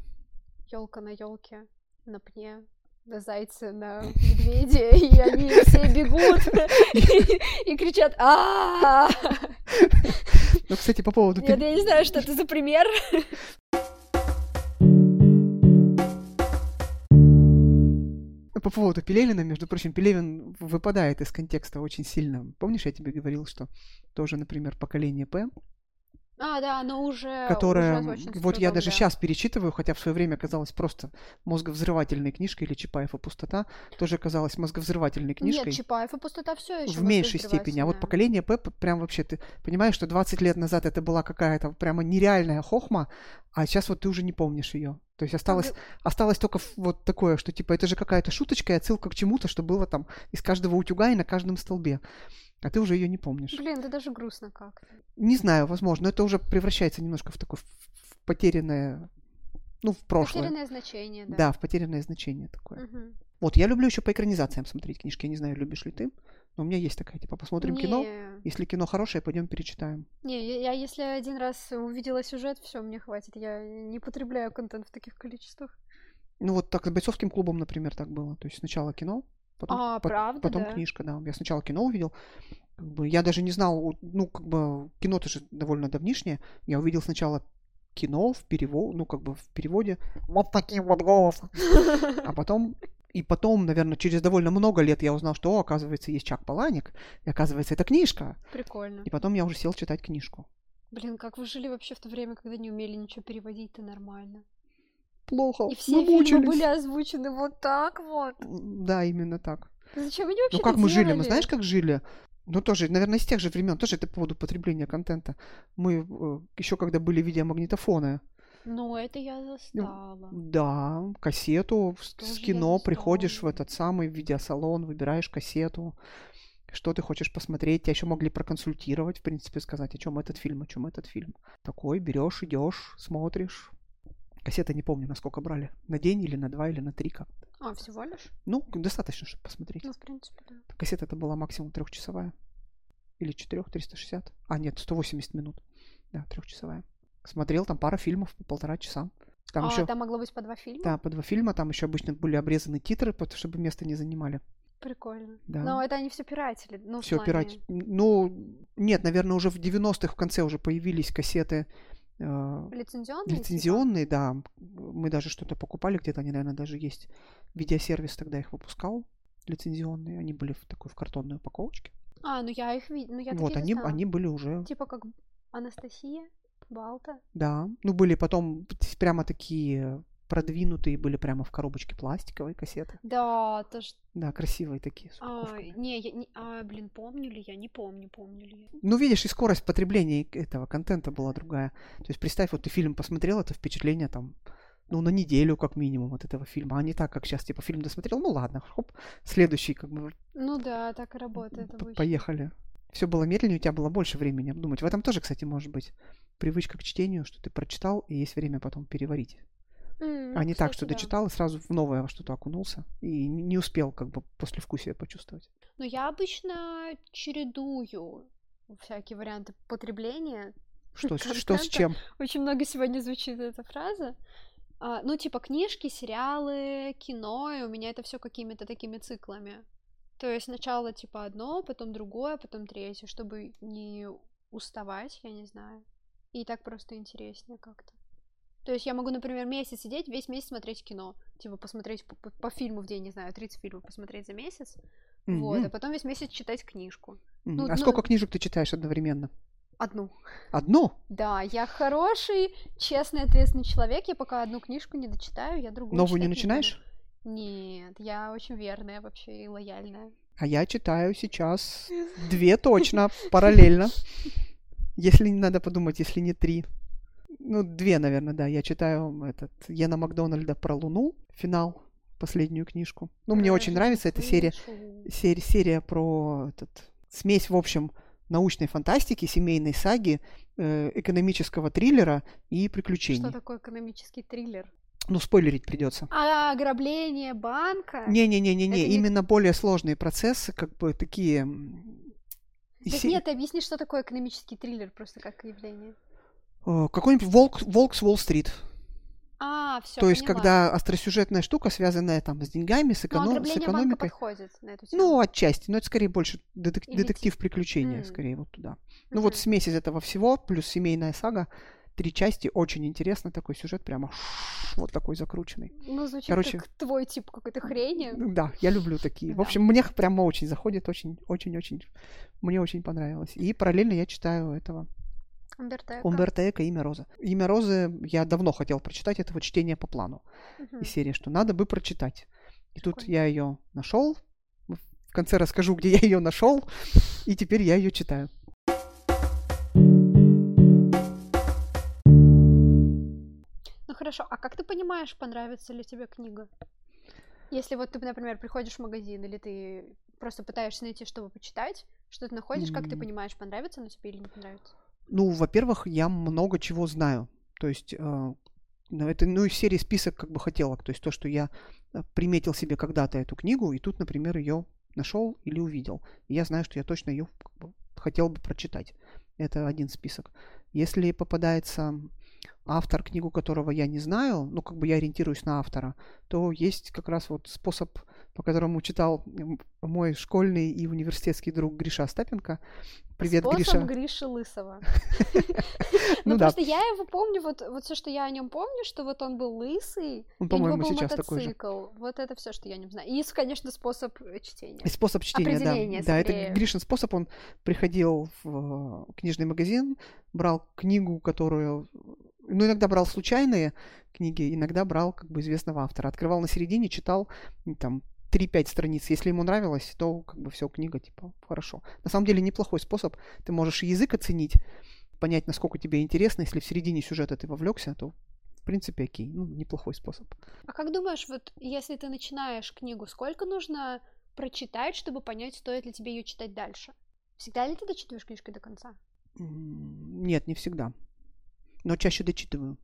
Елка на елке, на пне, на зайце, на медведе, и они все бегут и кричат а Ну, кстати, по поводу... Нет, я не знаю, что это за пример. По поводу Пелевина, между прочим, Пелевин выпадает из контекста очень сильно. Помнишь, я тебе говорил, что тоже, например, поколение П, А, да, но уже которая... уже вот я трудом, даже да. сейчас перечитываю, хотя в свое время казалась просто мозговзрывательной книжкой, или Чапаев и пустота, тоже казалась мозговзрывательной книжкой. Нет, Чапаев и пустота все еще в меньшей степени. А вот поколение п- прям вообще ты понимаешь, что 20 лет назад это была какая-то прямо нереальная хохма, а сейчас вот ты уже не помнишь ее. То есть осталось, осталось только вот такое, что типа это же какая-то шуточка и отсылка к чему-то, что было там из каждого утюга и на каждом столбе. А ты уже ее не помнишь. Блин, это даже грустно как-то. Не знаю, возможно, это уже превращается немножко в такое в- потерянное, ну, в прошлое. Потерянное значение, да. Да, в потерянное значение такое. Мгм. Вот, я люблю еще по экранизациям смотреть книжки. Я не знаю, любишь ли ты, у меня есть такая, типа, посмотрим кино. Не, Если кино хорошее, пойдем перечитаем. не, я, я если один раз увидела сюжет, все, мне хватит. Я не потребляю контент в таких количествах. Ну вот так с бойцовским клубом, например, так было. То есть сначала кино, потом, А, по- правда, потом да? книжка, да. Я сначала кино увидел. Как бы, я даже не знал, ну, как бы, кино-то же довольно давнишнее. Я увидел сначала кино в переводе, ну, как бы в переводе. Вот таким вот голосом. А потом, и потом, наверное, через довольно много лет я узнал, что, о, оказывается, есть Чак Паланик, и оказывается, это книжка. Прикольно. И потом я уже сел читать книжку. Блин, как вы жили вообще в то время, когда не умели ничего переводить-то нормально? Плохо. И все мы фильмы мучились. были озвучены вот так вот. Да, именно так. Зачем они вообще Ну как мы жили? Мы делали? знаешь, как жили? Ну тоже, наверное, из тех же времен, тоже это по поводу потребления контента. Мы еще когда были видеомагнитофоны, Ну, это я застала. да, кассету с, Тоже с кино приходишь в этот самый видеосалон, выбираешь кассету, что ты хочешь посмотреть, тебя еще могли проконсультировать, в принципе, сказать, о чем этот фильм, о чем этот фильм. Такой берешь, идешь, смотришь. Кассеты не помню, насколько брали. На день или на два, или на три как. А, всего лишь? Ну, достаточно, чтобы посмотреть. Ну, в принципе, да. Кассета это была максимум трехчасовая. Или четырех, 360. А, нет, 180 минут. Да, трехчасовая. Смотрел там пара фильмов по полтора часа. Там а, еще, там могло быть по два фильма? да, по два фильма, там еще обычно были обрезаны титры, чтобы место не занимали. Прикольно. Да. Но это они все пиратели. Ну, Все плане- пирать. Ну, нет, наверное, уже в 90-х в конце уже появились кассеты э, Лицензионные? типа? лицензионные, да. Мы даже что-то покупали где-то, они, наверное, даже есть. Видеосервис тогда их выпускал лицензионные. Они были в такой в картонной упаковочке. А, ну я их видела. Ну, я вот, они, они были уже, Типа как Анастасия, Балта. да. Ну, были потом прямо такие продвинутые, были прямо в коробочке пластиковой кассеты. Да, тоже. Да, красивые такие. А, не, я не, а, блин, помню ли я? Не помню, помню ли я. Ну, видишь, и скорость потребления этого контента была другая. То есть, представь, вот ты фильм посмотрел, это впечатление там, ну, на неделю как минимум от этого фильма, а не так, как сейчас, типа, фильм досмотрел, ну, ладно, хоп, следующий, как бы, Ну да, так и работает п- обычно. поехали. Все было медленнее, у тебя было больше времени обдумать. В этом тоже, кстати, может быть привычка к чтению, что ты прочитал, и есть время потом переварить. М, а не так, что да. дочитал и сразу в новое во что-то окунулся, и не успел, как бы, послевкусие почувствовать. Но я обычно чередую всякие варианты потребления. Что, с- что с чем? Очень много сегодня звучит эта фраза. А, ну, типа книжки, сериалы, кино, и у меня это все какими-то такими циклами. То есть сначала типа одно, потом другое, потом третье, чтобы не уставать, я не знаю. И так просто интереснее как-то. То есть я могу, например, месяц сидеть, весь месяц смотреть кино. Типа посмотреть по, по- по фильму в день, не знаю, 30 фильмов посмотреть за месяц. Вот, Мгм. а потом весь месяц читать книжку. Мгм. ну, а ну- сколько книжек ты читаешь одновременно? Одну. Одну? Да, я хороший, честный, ответственный человек. Я пока одну книжку не дочитаю, я другую Новую не читать буду. Нет, я очень верная вообще и лояльная. А я читаю сейчас две точно, параллельно. Если не надо подумать, если не три. Ну, две, наверное, да. Я читаю этот Йена Макдональда про Луну, финал, последнюю книжку. Ну, мне очень нравится эта серия, серия, серия про этот, смесь, в общем, научной фантастики, семейной саги, э, экономического триллера и приключений. Что такое экономический триллер? Ну, спойлерить придется. А, ограбление банка? Не-не-не-не-не, Это не- именно более сложные процессы, как бы такие... Так се- нет, объясни, что такое экономический триллер, просто как явление. Э, Какой-нибудь волк, волк с Уолл-стрит. А, все. То есть, когда остросюжетная штука, связанная там с деньгами, с, Но эконом- с ограбление банка экономикой. подходит на эту тему. Ну, отчасти, но это скорее больше детек- Или детектив приключения, М. скорее вот туда. Ну вот смесь из этого всего, плюс семейная сага, три части, очень интересно, такой сюжет прямо вот такой закрученный. Ну, звучит короче- как твой тип какой-то хрени. Да, я люблю такие. В Да. общем, мне прямо очень заходит, очень, очень, очень, мне очень понравилось. И параллельно я читаю этого Умберто Эко. Умберто Эко «Имя Розы». «Имя Розы» я давно хотел прочитать, это вот чтение по плану. Мгм. из серии, что надо бы прочитать. И тут я ее нашел. В конце расскажу, где я ее нашел. И теперь я ее читаю. Хорошо, а как ты понимаешь, понравится ли тебе книга? Если вот ты, например, приходишь в магазин, или ты просто пытаешься найти, чтобы почитать, что ты находишь, как ты понимаешь, понравится оно тебе или не понравится? Ну, во-первых, я много чего знаю. То есть, э, это, ну, из серии список как бы хотелок. То есть, то, что я э, приметил себе когда-то эту книгу, и тут, например, ее нашел или увидел. И я знаю, что я точно ее хотел бы прочитать. Это один список. Если попадается автор, книгу которого я не знаю, ну, как бы я ориентируюсь на автора, то есть как раз вот способ, по которому читал мой школьный и университетский друг Гриша Остапенко. Привет, Способ Гриша. Гриши Лысого. Ну Ну, просто я его помню, вот, все, что я о нем помню, что вот он был лысый, у него был мотоцикл. Вот это все, что я о нем знаю. И, конечно, способ э, чтения. И способ чтения, да. Да, это. Гришин способ. Он приходил в э, книжный магазин, брал книгу, которую... Ну, иногда брал случайные книги, иногда брал как бы известного автора. Открывал на середине, читал там 3-5 страниц. Если ему нравилось, то как бы все, книга, типа, хорошо. На самом деле неплохой способ. Ты можешь и язык оценить, понять, насколько тебе интересно. Если в середине сюжета ты вовлекся, то в принципе окей. Ну, неплохой способ. А как думаешь, вот если ты начинаешь книгу, сколько нужно прочитать, чтобы понять, стоит ли тебе ее читать дальше? Всегда ли ты дочитываешь книжку до конца? Нет, не всегда. Но чаще дочитываю.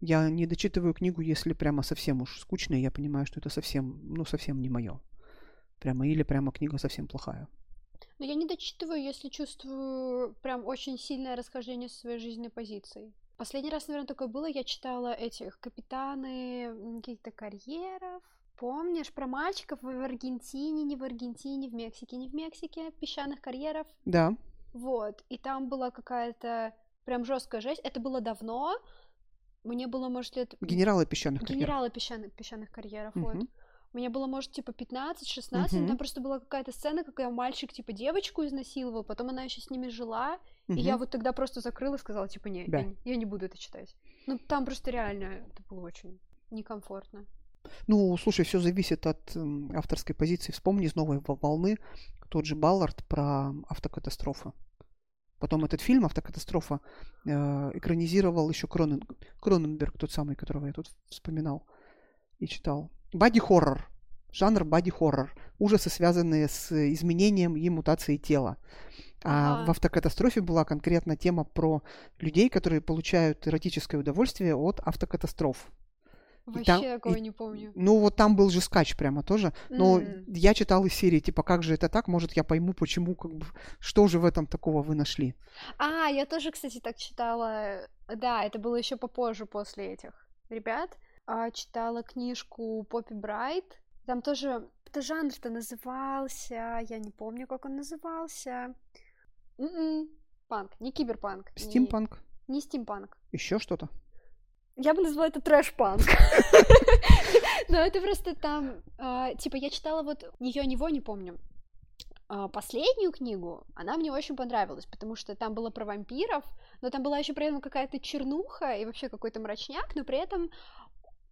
Я не дочитываю книгу, если прямо совсем уж скучно, и я понимаю, что это совсем, ну, совсем не мое. Прямо или прямо книга совсем плохая. Но я не дочитываю, если чувствую прям очень сильное расхождение со своей жизненной позицией. Последний раз, наверное, такое было, я читала этих капитаны каких-то карьеров. Помнишь про мальчиков в Аргентине, не в Аргентине, в Мексике, не в Мексике, песчаных карьеров? Да. Вот, и там была какая-то прям жесткая жесть. Это было давно. Мне было, может, лет... Генералы песчаных карьеров. Генералы песчаных, песчаных карьеров, вот. Мгм. Мне было, может, типа 15-16, но Мгм. там просто была какая-то сцена, когда мальчик, типа, девочку изнасиловал, потом она еще с ними жила, и я вот тогда просто закрыла и сказала, типа, не, Да. я, не- я не буду это читать. Ну, там просто реально это было очень некомфортно. Ну, слушай, все зависит от м, авторской позиции. Вспомни из новой «Во- волны тот же Баллард про автокатастрофы. Потом этот фильм «Автокатастрофа» э, экранизировал еще Кронен... Кроненберг, тот самый, которого я тут вспоминал и читал. Бади-хоррор. Жанр бади-хоррор. Ужасы, связанные с изменением и мутацией тела. А Ага. в автокатастрофе была конкретно тема про людей, которые получают эротическое удовольствие от автокатастроф. Вообще там- такого и- не помню. Ну, вот там был же скач прямо тоже. Но М. я читал из серии, типа, как же это так? Может, я пойму, почему, как бы, что же в этом такого вы нашли? А, я тоже, кстати, так читала. Да, это было еще попозже после этих ребят. А, читала книжку Поппи Брайт. Там тоже это жанр-то назывался, я не помню, как он назывался. М-м, Панк, не киберпанк. не- Стимпанк? Не стимпанк. Еще что-то? Я бы назвала это трэш-панк. Но это просто там, а, типа, я читала вот ее него, не помню. а, Последнюю книгу, она мне очень понравилась, потому что там было про вампиров, но там была еще при этом какая-то чернуха и вообще какой-то мрачняк, но при этом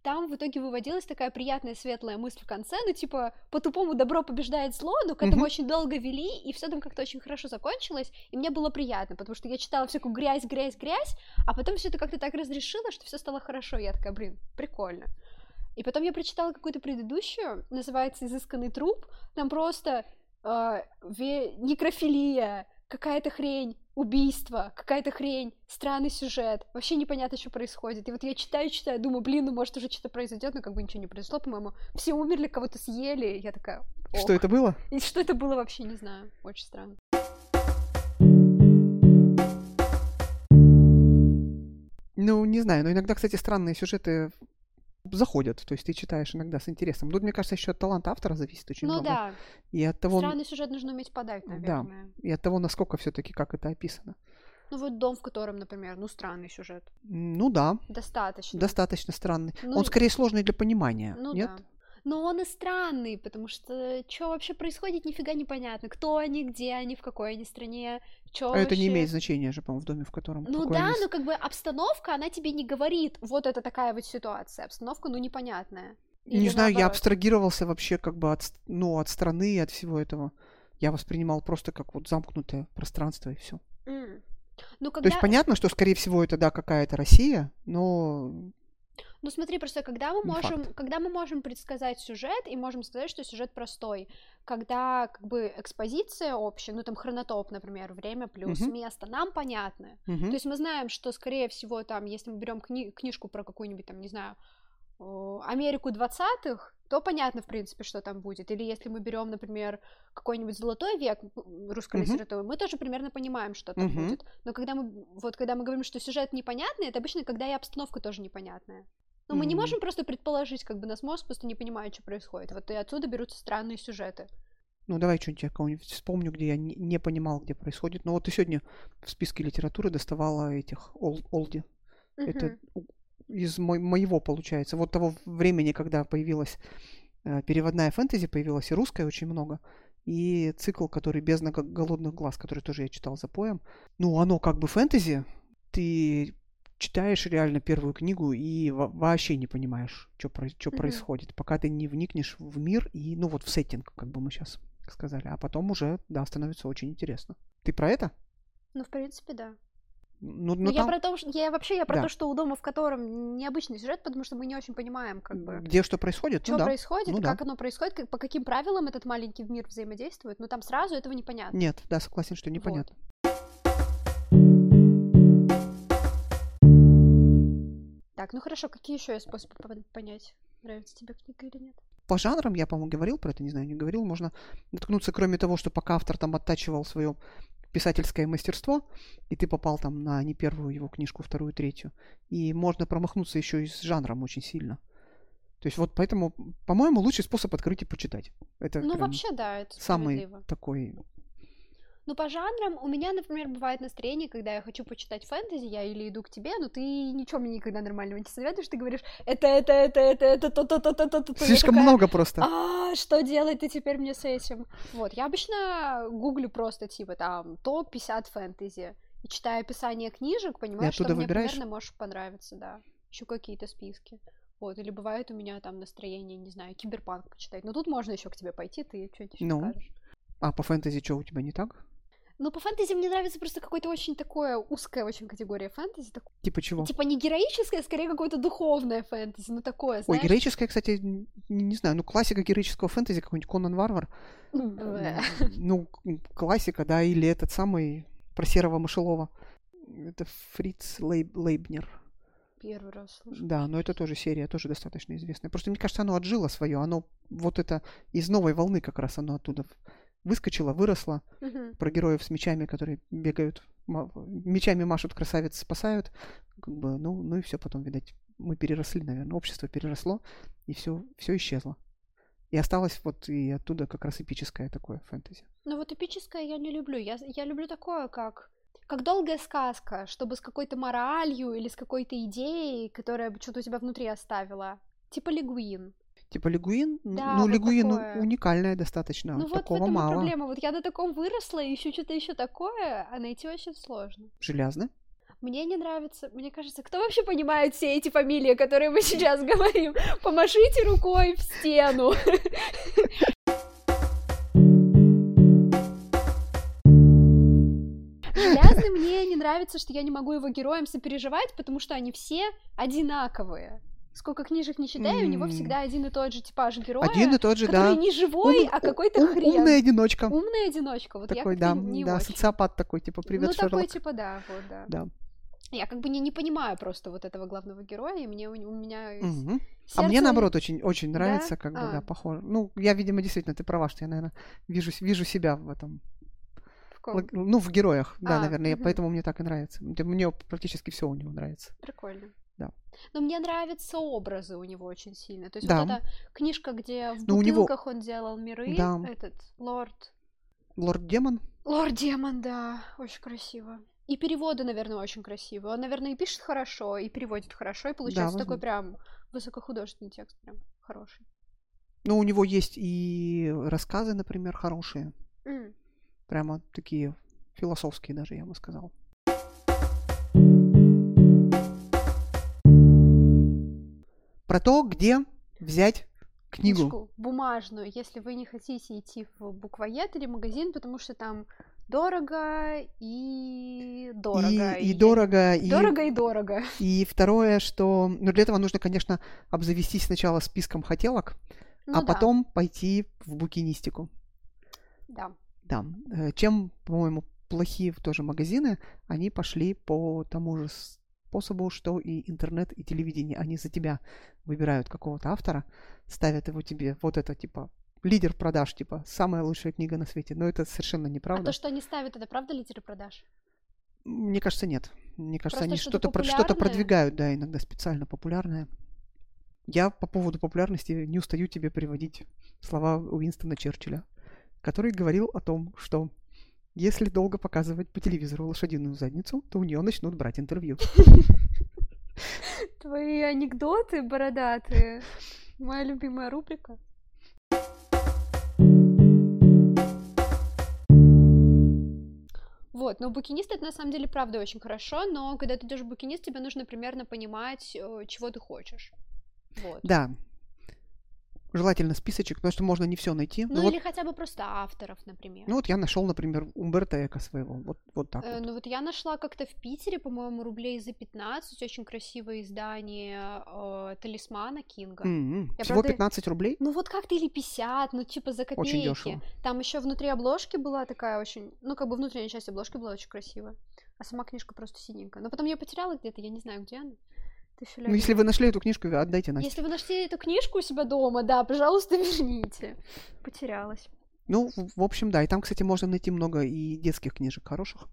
там в итоге выводилась такая приятная светлая мысль в конце, ну типа по-тупому добро побеждает зло, но к этому Мгм. очень долго вели, и все там как-то очень хорошо закончилось, и мне было приятно, потому что я читала всякую грязь, грязь, грязь, а потом все это как-то так разрешило, что все стало хорошо. Я такая, блин, прикольно. И потом я прочитала какую-то предыдущую, называется «Изысканный труп». Там просто э, ве- некрофилия, какая-то хрень, убийство, какая-то хрень, странный сюжет. Вообще непонятно, что происходит. И вот я читаю, читаю, думаю, блин, ну может уже что-то произойдет, но как бы ничего не произошло, по-моему. Все умерли, кого-то съели. Я такая, Что ох. это было? И что это было вообще, не знаю. Очень странно. Ну, не знаю, но иногда, кстати, странные сюжеты заходят, то есть ты читаешь иногда с интересом. Тут, мне кажется, еще от таланта автора зависит очень ну много. да, И от того, странный сюжет нужно уметь подать, Да. наверное. и от того, насколько все-таки как это описано. Ну вот дом, в котором, например, ну странный сюжет. Ну да, Достаточно. достаточно странный. Ну, Он скорее сложный для понимания, Ну нет? да. Но он и странный, потому что что вообще происходит, нифига непонятно. Кто они, где они, в какой они стране, что А это не имеет значения же, по-моему, в доме, в котором Ну да, они но как бы обстановка, она тебе не говорит, вот это такая вот ситуация. Обстановка, ну, непонятная. Не Или знаю, я наоборот. абстрагировался вообще как бы от, ну, от страны и от всего этого. Я воспринимал просто как вот замкнутое пространство и все. М. Ну, То когда... есть понятно, что, скорее всего, это, да, какая-то Россия, но Ну смотри, просто когда мы можем, факт. когда мы можем предсказать сюжет и можем сказать, что сюжет простой, когда как бы экспозиция общая, ну там хронотоп, например, время плюс Мгм. место, нам понятно. Мгм. То есть мы знаем, что скорее всего там, если мы берем кни- книжку про какую-нибудь там, не знаю, Америку 20-х, то понятно, в принципе, что там будет. Или если мы берем, например, какой-нибудь золотой век русской Мгм. литературы, мы тоже примерно понимаем, что там Мгм. будет. Но когда мы, вот когда мы говорим, что сюжет непонятный, это обычно, когда и обстановка тоже непонятная. Но мы не можем просто предположить, как бы нас мозг просто не понимает, что происходит. Вот и отсюда берутся странные сюжеты. Ну, давай что-нибудь я кого-нибудь вспомню, где я не, не понимал, где происходит. Ну, вот ты сегодня в списке литературы доставала этих ол- Олди. Это Мгм. у- из мо- моего, получается. Вот того времени, когда появилась э, переводная фэнтези, появилась и русская очень много. И цикл, который «Бездна го- голодных глаз», который тоже я читал за поем. Ну, оно как бы фэнтези. Ты читаешь реально первую книгу и во- вообще не понимаешь, что Мгм. происходит, пока ты не вникнешь в мир и, ну, вот в сеттинг, как бы мы сейчас сказали. А потом уже, да, становится очень интересно. Ты про это? Ну, в принципе, да. Ну, Ну, ну, я там, про то, что я вообще я про Да. то, что у дома, в котором необычный сюжет, потому что мы не очень понимаем, как бы. где что происходит? Что ну, да. происходит, Ну да. как оно происходит, как- по каким правилам этот маленький мир взаимодействует, но там сразу этого непонятно. Нет, да, согласен, что непонятно. Так, ну хорошо, какие еще есть способы пон- понять, нравится тебе книга или нет? по жанрам, я, по-моему, говорил про это, не знаю, не говорил, можно наткнуться, кроме того, что пока автор там оттачивал свое писательское мастерство, и ты попал там на не первую его книжку, вторую, третью, и можно промахнуться еще и с жанром очень сильно. То есть вот поэтому, по-моему, лучший способ открыть и почитать. Это Ну, вообще, да, это самый такой... Ну, по жанрам, у меня, например, бывает настроение, когда я хочу почитать фэнтези, я или иду к тебе, но ты ничего мне никогда нормального не советуешь, ты говоришь, это, это, это, это, это, то, то, то, то, то, то, то». Я Слишком такая, много просто. А, что делать ты теперь мне с этим? Вот, я обычно гуглю просто, типа, там, топ-50 фэнтези, и читаю описание книжек, понимаю, что оттуда мне выбираешь? примерно может понравиться, да. Еще какие-то списки. Вот, или бывает у меня там настроение, не знаю, киберпанк почитать. Но тут можно еще к тебе пойти, ты что-нибудь Ну? скажешь. А по фэнтези что у тебя не так? Ну, по фэнтези мне нравится просто какое-то очень такое узкая очень категория фэнтези. так- Типа чего? Типа не героическое, а скорее какое-то духовное фэнтези. Ну, такое, Ой, знаешь. героическое, кстати, не, знаю, ну классика героического фэнтези, какой-нибудь Конан Варвар. Ну, к- классика, да, или этот самый про серого мышелова. Это Фриц Лейб- Лейбнер. Первый раз слышу. Да, но это тоже серия, тоже достаточно известная. Просто мне кажется, оно отжило свое. Оно вот это из новой волны как раз оно оттуда в- выскочило, выросло. Мгм. Про героев с мечами, которые бегают, мечами машут, красавец спасают. Как бы, ну, ну и все потом, видать, мы переросли, наверное. Общество переросло, и все, все исчезло. И осталось вот и оттуда как раз эпическое такое фэнтези. Ну, вот эпическое я не люблю. Я, я люблю такое, как как долгая сказка, чтобы с какой-то моралью или с какой-то идеей, которая бы что-то у тебя внутри оставила. Типа Лигуин. Типа Лигуин, Да, ну вот Лигуин такое. уникальная достаточно, ну вот в такого этом мало. проблема. Вот я на таком выросла, и еще что-то еще такое, а найти очень сложно. Железно. Мне не нравится, мне кажется, кто вообще понимает все эти фамилии, которые мы сейчас говорим? Помашите рукой в стену. Железный мне не нравится, что я не могу его героям сопереживать, потому что они все одинаковые. Сколько книжек не читаю, у него всегда один и тот же типаж героя, Один и тот же, который да. не живой, Ум- а какой-то ум- хрен. Умная одиночка. Умная одиночка. Вот такой, я да, не да, очень. социопат такой, типа, привет, ну, такой, Шерлок. типа, да, вот, да. Да. Я как бы не, не понимаю просто вот этого главного героя, и мне у, у меня из Мгм. А мне он- наоборот очень, очень Да? нравится, как бы, А. да, похоже. Ну, я, видимо, действительно, ты права, что я, наверное, вижу, вижу себя в этом, в ком? лог- ну, в героях, да, А, наверное, я- мгм. поэтому мне так и нравится. Мне практически все у него нравится. Прикольно. Да. Но мне нравятся образы у него очень сильно. То есть Да. вот эта книжка, где в Но у него- бутылках он делал миры, Да. этот лорд... Лорд Демон, Лорд Демон, да, очень красиво. И переводы, наверное, очень красивые. Он, наверное, и пишет хорошо, и переводит хорошо, и получается такой возможно. прям высокохудожественный текст, прям хороший. ну, у него есть и рассказы, например, хорошие, М. прямо такие философские даже, я бы сказал. Про то, где взять книгу. Книжку бумажную, если вы не хотите идти в буквоед или магазин, потому что там дорого и дорого. И, и дорого, и, Дорого и дорого. и второе, что... Ну, для этого нужно, конечно, обзавестись сначала списком хотелок, Ну а да, потом пойти в букинистику. Да. Да. Э, Чем, по-моему, плохие тоже магазины, они пошли по тому же способу, что и интернет, и телевидение. Они за тебя выбирают какого-то автора, ставят его тебе, вот это, типа, лидер продаж, типа, самая лучшая книга на свете. Но это совершенно А неправда. то, что они ставят, это правда лидеры продаж? Мне кажется, нет. Мне кажется, Просто они что-то что-то популярное? продвигают, да, иногда специально популярное. Я по поводу популярности не устаю тебе приводить слова Уинстона Черчилля, который говорил о том, что если долго показывать по телевизору лошадиную задницу, то у нее начнут брать интервью. Твои анекдоты бородатые. Моя любимая рубрика. Вот, но букинист это на самом деле правда очень хорошо, но когда ты идешь в букинист, тебе нужно примерно понимать, э, чего ты хочешь. Вот. Да. Желательно списочек, потому что можно не все найти. Ну, Ну, вот, или хотя бы просто авторов, например. ну вот я нашел, например, Умберто Эко своего. Вот, вот так Э, вот. ну вот я нашла как-то в Питере, по-моему, рублей за 15, очень красивое издание э, Талисмана Кинга. М-м. я Всего правда- 15 рублей? Ну вот как-то или 50, ну типа за копейки. Очень дешево. Там еще внутри обложки была такая очень, ну как бы внутренняя часть обложки была очень красивая, а сама книжка просто синенькая. Но потом я потеряла где-то, я не знаю, где она. Тысячу Ну, если вы нашли эту книжку, отдайте Насте. Если вы нашли эту книжку у себя дома, да, пожалуйста, верните. Потерялась. Ну, в в общем, да. И там, кстати, можно найти много и детских книжек хороших.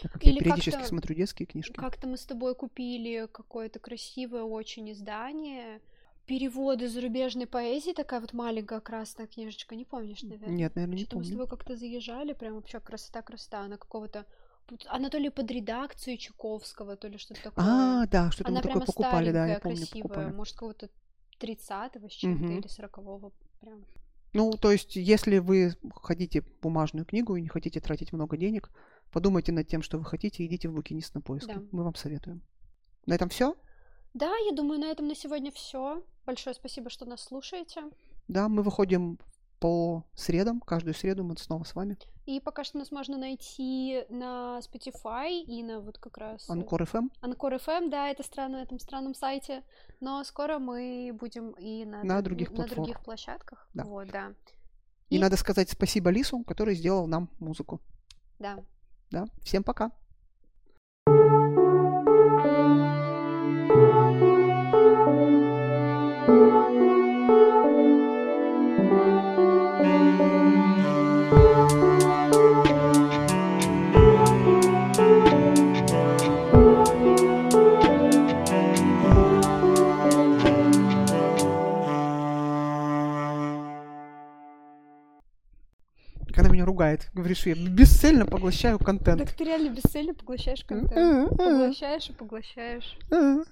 Так как Или я периодически как-то- смотрю детские книжки. Как-то мы с тобой купили какое-то красивое очень издание. Переводы зарубежной поэзии, такая вот маленькая красная книжечка, не помнишь, наверное? Нет, наверное, не Что-то мы с помню. тобой как-то заезжали, прям вообще красота-красота. Она какого-то... Она то ли под редакцию Чуковского, то ли что-то такое. А, да, что-то Она мы такое прямо покупали, да, я помню, красивая, покупали. может, какого-то 30-го с чем-то Мгм. или 40-го прям. Ну, то есть, если вы хотите бумажную книгу и не хотите тратить много денег, подумайте над тем, что вы хотите, и идите в букинист на поиски. Да. Мы вам советуем. На этом все. Да, я думаю, на этом на сегодня все. Большое спасибо, что нас слушаете. Да, мы выходим по средам. Каждую среду мы снова с вами. И пока что нас можно найти на Spotify и на вот как раз... э, Анкор FM. Анкор FM, да, это странно на этом странном сайте. Но скоро мы будем и на, На друг- других на других площадках. Да. Вот, да. И И- надо сказать спасибо Лису, который сделал нам музыку. Да. Да, всем пока. Ругает, говорит, что я бесцельно поглощаю контент. Так ты реально бесцельно поглощаешь контент. Э, Поглощаешь и поглощаешь. э.